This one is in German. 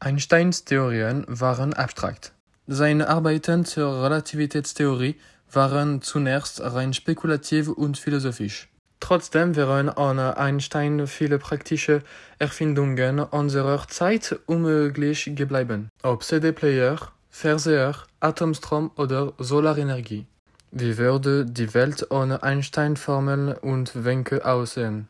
Einsteins Theorien waren abstrakt. Seine Arbeiten zur Relativitätstheorie waren zunächst rein spekulativ und philosophisch. Trotzdem wären ohne Einstein viele praktische Erfindungen unserer Zeit unmöglich geblieben, ob CD-Player, Fernseher, Atomstrom oder Solarenergie. Wie würde die Welt ohne Einstein-Formeln und Wenke aussehen